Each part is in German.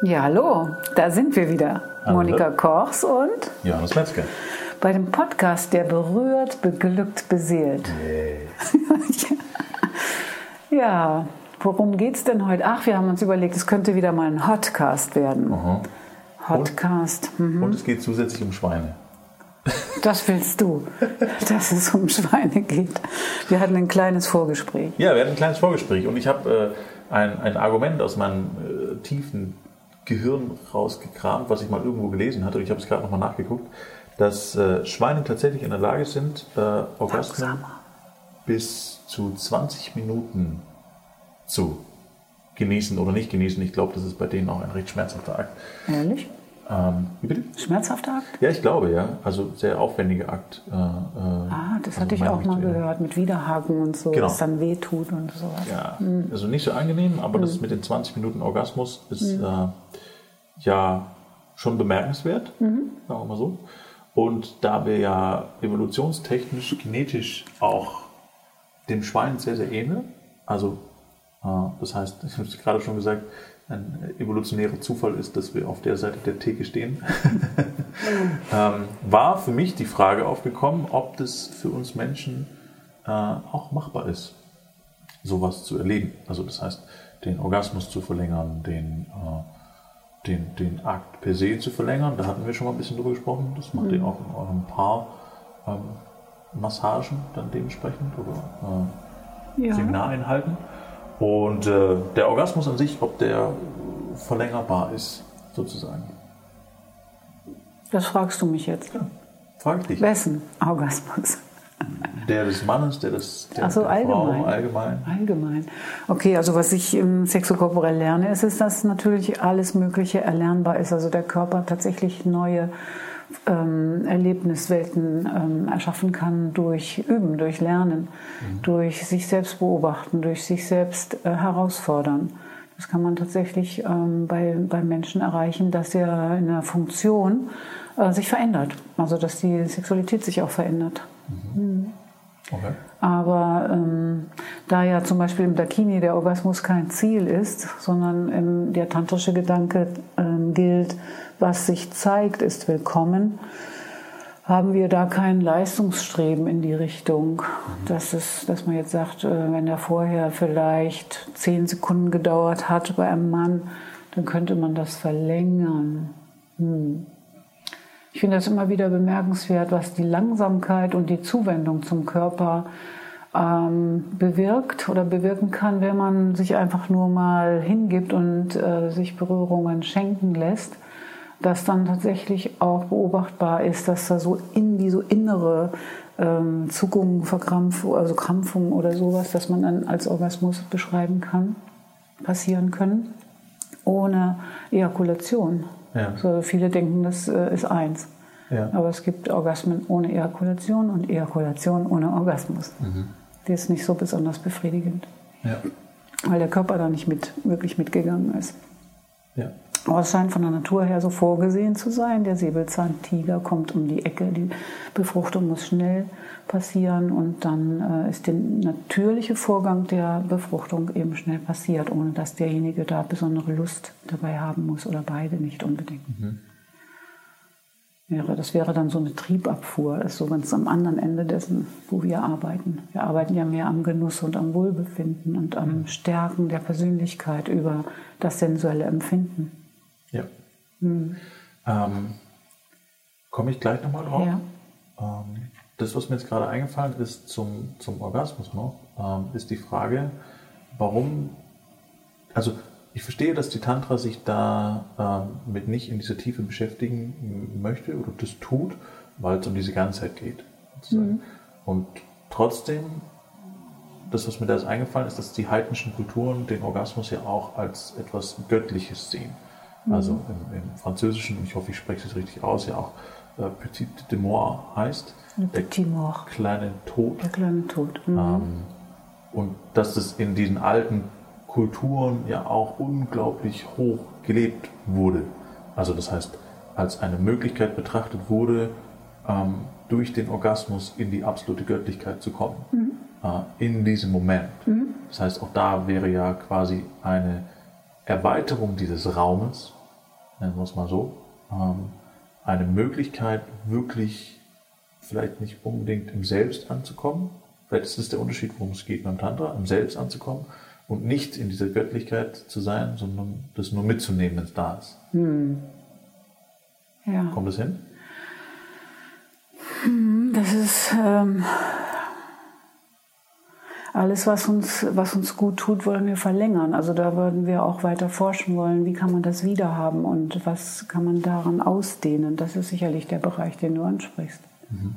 Ja, hallo, da sind wir wieder. Hallo. Monika Kochs und Johannes Metzger. bei dem Podcast, der berührt, beglückt, beseelt. Ja, worum geht's denn heute? Ach, wir haben uns überlegt, es könnte wieder mal ein Hotcast werden. Aha. Hotcast, hm, Und es geht zusätzlich um Schweine. das willst du, dass es um Schweine geht. Wir hatten ein kleines Vorgespräch. Ja, wir hatten ein kleines Vorgespräch und ich habe äh, ein, ein Argument aus meinem äh, tiefen Gehirn rausgekramt, was ich mal irgendwo gelesen hatte. Und ich habe es gerade nochmal nachgeguckt, dass äh, Schweine tatsächlich in der Lage sind, äh, Orgasmen Langsamer. bis zu 20 Minuten zu genießen oder nicht genießen. Ich glaube, das ist bei denen auch ein recht schmerzhafter Akt. Ehrlich? Ähm, wie bitte? Schmerzhafter Akt? Ja, ich glaube, ja. Also sehr aufwendiger Akt. Äh, Ah, das also hatte ich auch mal gehört, mit Widerhaken und so, Genau. dass dann weh tut und sowas. Ja, also nicht so angenehm, aber das mit den 20 Minuten Orgasmus ist äh, ja schon bemerkenswert, sagen wir mal so. Und da wir ja evolutionstechnisch, genetisch auch dem Schwein sehr, sehr ähneln, also äh, das heißt, ich habe es gerade schon gesagt, ein evolutionärer Zufall ist, dass wir auf der Seite der Theke stehen, ähm, war für mich die Frage aufgekommen, ob das für uns Menschen äh, auch machbar ist sowas zu erleben. Also das heißt, den Orgasmus zu verlängern, den, äh, den, den Akt per se zu verlängern. Da hatten wir schon mal ein bisschen drüber gesprochen. Das macht ihr auch in eurem Paar ähm, Massagen dann dementsprechend oder äh, Ja. Seminareinhalten. Und äh, der Orgasmus an sich, ob der verlängerbar ist, sozusagen. Das fragst du mich jetzt. Ja, frag ich dich. Wessen Orgasmus? Der des Mannes, der des der, Ach so, der allgemein. Frau allgemein. Allgemein. Okay, also was ich im Sexokorporell lerne, ist, ist, dass natürlich alles Mögliche erlernbar ist. Also der Körper tatsächlich neue ähm, Erlebniswelten ähm, erschaffen kann durch Üben, durch Lernen, durch sich selbst beobachten, durch sich selbst äh, herausfordern. Das kann man tatsächlich ähm, bei, bei Menschen erreichen, dass er in der Funktion äh, sich verändert. Also dass die Sexualität sich auch verändert. Okay. Aber ähm, da ja zum Beispiel im Dakini der Orgasmus kein Ziel ist, sondern ähm, der tantrische Gedanke ähm, gilt, was sich zeigt, ist willkommen, haben wir da kein Leistungsstreben in die Richtung, dass, es, dass man jetzt sagt, äh, wenn der vorher vielleicht zehn Sekunden gedauert hat bei einem Mann, dann könnte man das verlängern. Hm. Ich finde das immer wieder bemerkenswert, was die Langsamkeit und die Zuwendung zum Körper ähm, bewirkt oder bewirken kann, wenn man sich einfach nur mal hingibt und äh, sich Berührungen schenken lässt, dass dann tatsächlich auch beobachtbar ist, dass da so in wie so innere ähm, Zuckungen, Verkrampfung, also Krampfung oder sowas, dass man dann als Orgasmus beschreiben kann, passieren können, ohne Ejakulation. Ja. So, viele denken, das äh, ist eins. Ja. Aber es gibt Orgasmen ohne Ejakulation und Ejakulation ohne Orgasmus. Die ist nicht so besonders befriedigend, Ja. weil der Körper da nicht mit, wirklich mitgegangen ist. Ja. Aber es scheint von der Natur her so vorgesehen zu sein. Der Säbelzahntiger kommt um die Ecke, die Befruchtung muss schnell passieren und dann äh, ist der natürliche Vorgang der Befruchtung eben schnell passiert, ohne dass derjenige da besondere Lust dabei haben muss oder beide nicht unbedingt. Wäre, das wäre dann so eine Triebabfuhr, das ist so ganz am anderen Ende dessen, wo wir arbeiten. Wir arbeiten ja mehr am Genuss und am Wohlbefinden und am Stärken der Persönlichkeit über das sensuelle Empfinden. Ja. Ähm, Komme ich gleich nochmal drauf. Ja. Ähm, das, was mir jetzt gerade eingefallen ist zum, zum Orgasmus noch, ähm, ist die Frage, warum, also ich verstehe, dass die Tantra sich da ähm, mit nicht in dieser Tiefe beschäftigen möchte oder das tut, weil es um diese Ganzheit geht. sozusagen. Und trotzdem, das, was mir da jetzt eingefallen ist, dass die heidnischen Kulturen den Orgasmus ja auch als etwas Göttliches sehen. Also im, im Französischen, ich hoffe, ich spreche es richtig aus, ja auch äh, Petit de Mort heißt, der Petit Mort, kleine Tod. der kleine Tod. Mhm. Ähm, und dass das in diesen alten Kulturen ja auch unglaublich hoch gelebt wurde. Also das heißt, als eine Möglichkeit betrachtet wurde, ähm, durch den Orgasmus in die absolute Göttlichkeit zu kommen. Äh, in diesem Moment. Das heißt, auch da wäre ja quasi eine Erweiterung dieses Raumes nennen wir es mal so, ähm, eine Möglichkeit, wirklich vielleicht nicht unbedingt im Selbst anzukommen. Vielleicht ist das der Unterschied, worum es geht beim Tantra, im Selbst anzukommen und nicht in dieser Göttlichkeit zu sein, sondern das nur mitzunehmen, wenn es da ist. Hm. Ja. Kommt das hin? Hm, das ist ähm, alles, was uns, was uns gut tut, wollen wir verlängern. Also da würden wir auch weiter forschen wollen, wie kann man das wiederhaben und was kann man daran ausdehnen. Das ist sicherlich der Bereich, den du ansprichst. Mhm.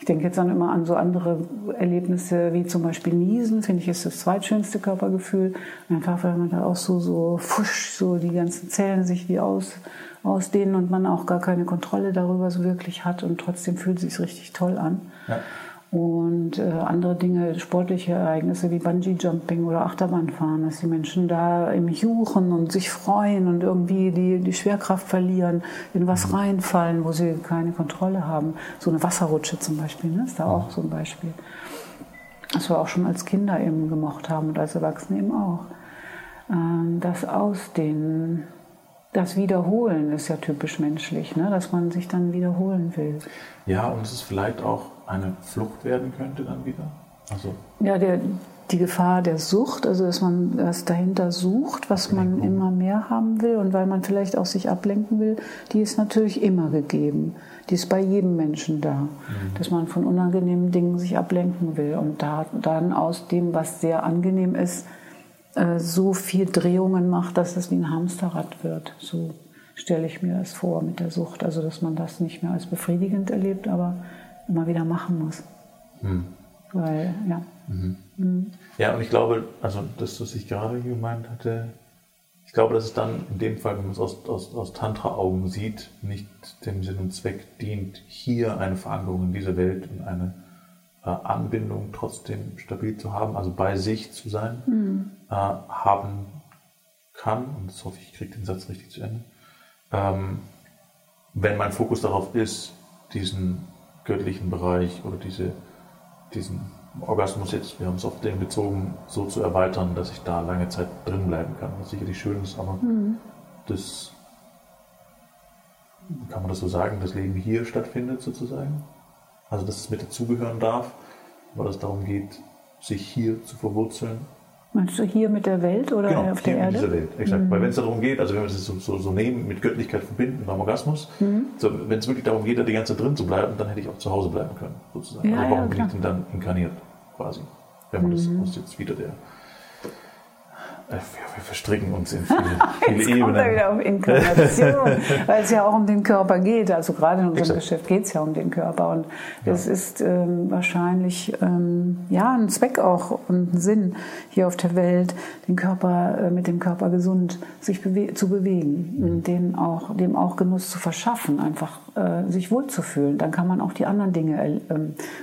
Ich denke jetzt dann immer an so andere Erlebnisse wie zum Beispiel Niesen, finde ich ist das zweitschönste Körpergefühl. Einfach weil man da auch so, so fusch, so die ganzen Zellen sich wie aus, ausdehnen und man auch gar keine Kontrolle darüber so wirklich hat und trotzdem fühlt es sich richtig toll an. Ja und äh, andere Dinge, sportliche Ereignisse wie Bungee-Jumping oder Achterbahnfahren, dass die Menschen da im Juchen und sich freuen und irgendwie die, die Schwerkraft verlieren, in was mhm. reinfallen, wo sie keine Kontrolle haben. So eine Wasserrutsche zum Beispiel, ne? ist da auch so ein Beispiel. Was wir auch schon als Kinder eben gemocht haben und als Erwachsene eben auch. Ähm, das Ausdehnen, das Wiederholen ist ja typisch menschlich, ne? dass man sich dann wiederholen will. Ja, und es ist vielleicht auch eine Flucht werden könnte dann wieder? Also ja, der, die Gefahr der Sucht, also dass man das dahinter sucht, was man immer mehr haben will und weil man vielleicht auch sich ablenken will, die ist natürlich immer gegeben. Die ist bei jedem Menschen da, mhm. dass man von unangenehmen Dingen sich ablenken will und da, dann aus dem, was sehr angenehm ist, äh, so viel Drehungen macht, dass es wie ein Hamsterrad wird. So stelle ich mir das vor mit der Sucht. Also dass man das nicht mehr als befriedigend erlebt, aber immer wieder machen muss. Hm. Weil, ja. Mhm. Mhm. Ja, und ich glaube, also das, was ich gerade gemeint hatte, ich glaube, dass es dann in dem Fall, wenn man es aus, aus, aus Tantra-Augen sieht, nicht dem Sinn und Zweck dient, hier eine Verankerung in dieser Welt und eine äh, Anbindung trotzdem stabil zu haben, also bei sich zu sein, mhm. äh, haben kann, und das hoffe ich, ich kriege den Satz richtig zu Ende, ähm, wenn mein Fokus darauf ist, diesen göttlichen Bereich oder diese, diesen Orgasmus jetzt, wir haben es auf den bezogen, so zu erweitern, dass ich da lange Zeit drin bleiben kann. Was sicherlich schön ist, aber mhm. das, kann man das so sagen, das Leben hier stattfindet sozusagen. Also, dass es mit dazugehören darf, weil es darum geht, sich hier zu verwurzeln Meinst du hier mit der Welt oder genau, auf der Erde? Genau, dieser Welt, exakt. Mhm. Weil wenn es darum geht, also wenn wir es so, so, so, nehmen, mit Göttlichkeit verbinden beim Orgasmus, mhm. so, wenn es wirklich darum geht, da die ganze Zeit drin zu bleiben, dann hätte ich auch zu Hause bleiben können, sozusagen. Ja, also warum ja, bin ich denn dann inkarniert, quasi? Wenn man mhm. das aus jetzt wieder der äh, wir verstricken uns in viele, viele Jetzt Ebenen. Kommt wieder auf Inkarnation, weil es ja auch um den Körper geht. Also gerade in unserem Exakt. Geschäft geht es ja um den Körper. Und es ja. ist ähm, wahrscheinlich ähm, ja, ein Zweck auch und ein Sinn hier auf der Welt, den Körper äh, mit dem Körper gesund sich bewe zu bewegen, mhm. den auch, dem auch Genuss zu verschaffen, einfach äh, sich wohlzufühlen. Dann kann man auch die anderen Dinge äh,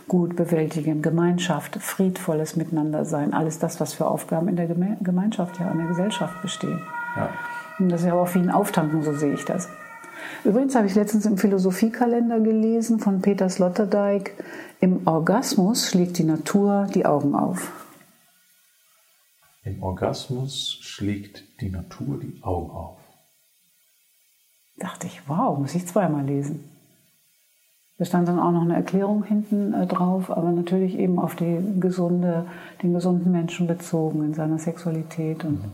gut bewältigen. Gemeinschaft, friedvolles Miteinander sein, alles das, was für Aufgaben in der Geme Gemeinschaft ja in der Gesellschaft bestehen. Ja. Und das ist ja auch wie ein Auftanken, so sehe ich das. Übrigens habe ich letztens im Philosophiekalender gelesen von Peter Sloterdijk, im Orgasmus schlägt die Natur die Augen auf. Im Orgasmus schlägt die Natur die Augen auf. Dachte ich, wow, muss ich zweimal lesen. Da stand dann auch noch eine Erklärung hinten äh, drauf, aber natürlich eben auf die gesunde, den gesunden Menschen bezogen in seiner Sexualität und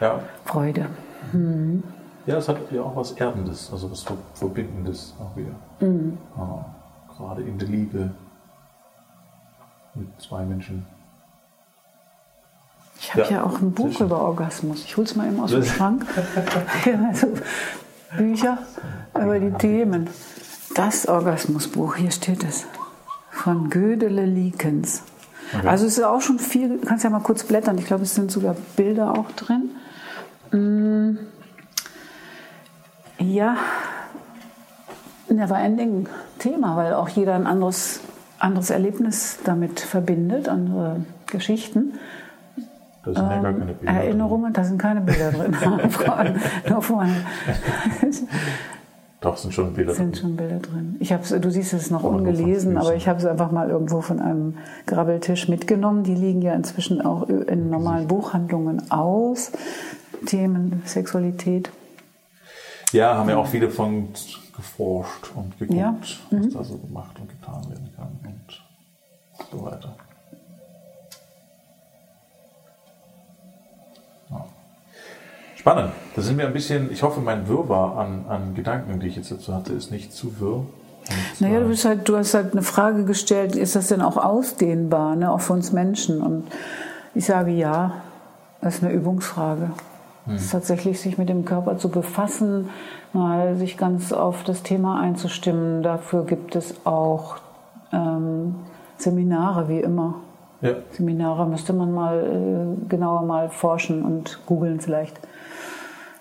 ja. Freude. Mhm. Ja, es hat ja auch was Erdendes, also was Verbindendes auch wieder. Mhm. Ja, gerade in der Liebe mit zwei Menschen. Ich habe ja, ja, auch ein Buch über Orgasmus. Ich hole es mal eben aus dem Schrank. also, Bücher über die Themen. Das Orgasmusbuch, hier steht es, von Gödele Likens. Okay. Also es ist auch schon viel, du kannst ja mal kurz blättern, ich glaube es sind sogar Bilder auch drin. Mm. Ja, never-ending Thema, weil auch jeder ein anderes, anderes Erlebnis damit verbindet, andere Geschichten. Da sind ja gar keine Bilder Erinnerungen, drin. da sind keine Bilder drin. Nur vorne. Doch, sind schon Bilder sind drin. Sind schon Bilder drin. Ich hab's, du siehst es noch ungelesen, aber ich habe es einfach mal irgendwo von einem Grabbeltisch mitgenommen. Die liegen ja inzwischen auch in normalen Buchhandlungen aus. Themen Sexualität. Ja, haben ja auch viele von geforscht und geguckt, Ja. Mhm. was da so gemacht und getan werden kann und so weiter. Spannend. Da sind wir ein bisschen, ich hoffe, mein Wirrwarr an, an Gedanken, die ich jetzt dazu hatte, ist nicht zu wirr. Naja, du, bist halt, du hast halt eine Frage gestellt, ist das denn auch ausdehnbar, ne, auch für uns Menschen? Und ich sage ja, das ist eine Übungsfrage. Es ist tatsächlich, sich mit dem Körper zu befassen, mal sich ganz auf das Thema einzustimmen. Dafür gibt es auch ähm, Seminare, wie immer. Ja. Seminare müsste man mal äh, genauer mal forschen und googeln vielleicht.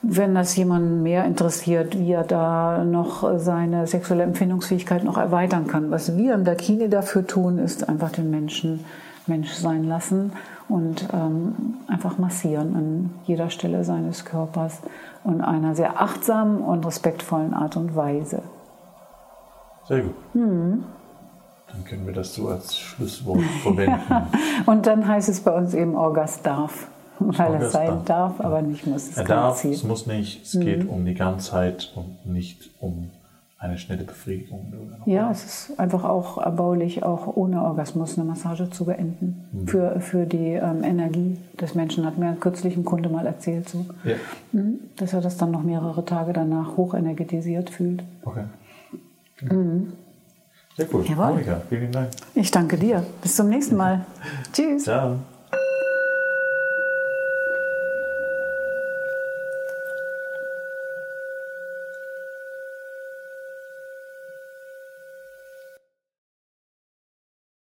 Wenn das jemanden mehr interessiert, wie er da noch seine sexuelle Empfindungsfähigkeit noch erweitern kann. Was wir im Dakini dafür tun, ist einfach den Menschen Mensch sein lassen und ähm, einfach massieren an jeder Stelle seines Körpers und einer sehr achtsamen und respektvollen Art und Weise. Sehr gut. Mhm. Dann können wir das so als Schlusswort verwenden. Und dann heißt es bei uns eben Orgas darf, weil Orgas es sein darf. darf, aber nicht muss. Es Er darf, Ziel. es muss nicht, es geht um die Ganzheit und nicht um eine schnelle Befriedigung. Ja, es ist einfach auch erbaulich, auch ohne Orgasmus eine Massage zu beenden. Mhm. Für, für die ähm, Energie des Menschen, hat mir kürzlich ein Kunde mal erzählt, so, Ja, Mhm. dass er das dann noch mehrere Tage danach hochenergetisiert fühlt. okay. Sehr cool. Jawohl. Monika, vielen Dank. Ich danke dir. Bis zum nächsten Mal. Tschüss. Ciao.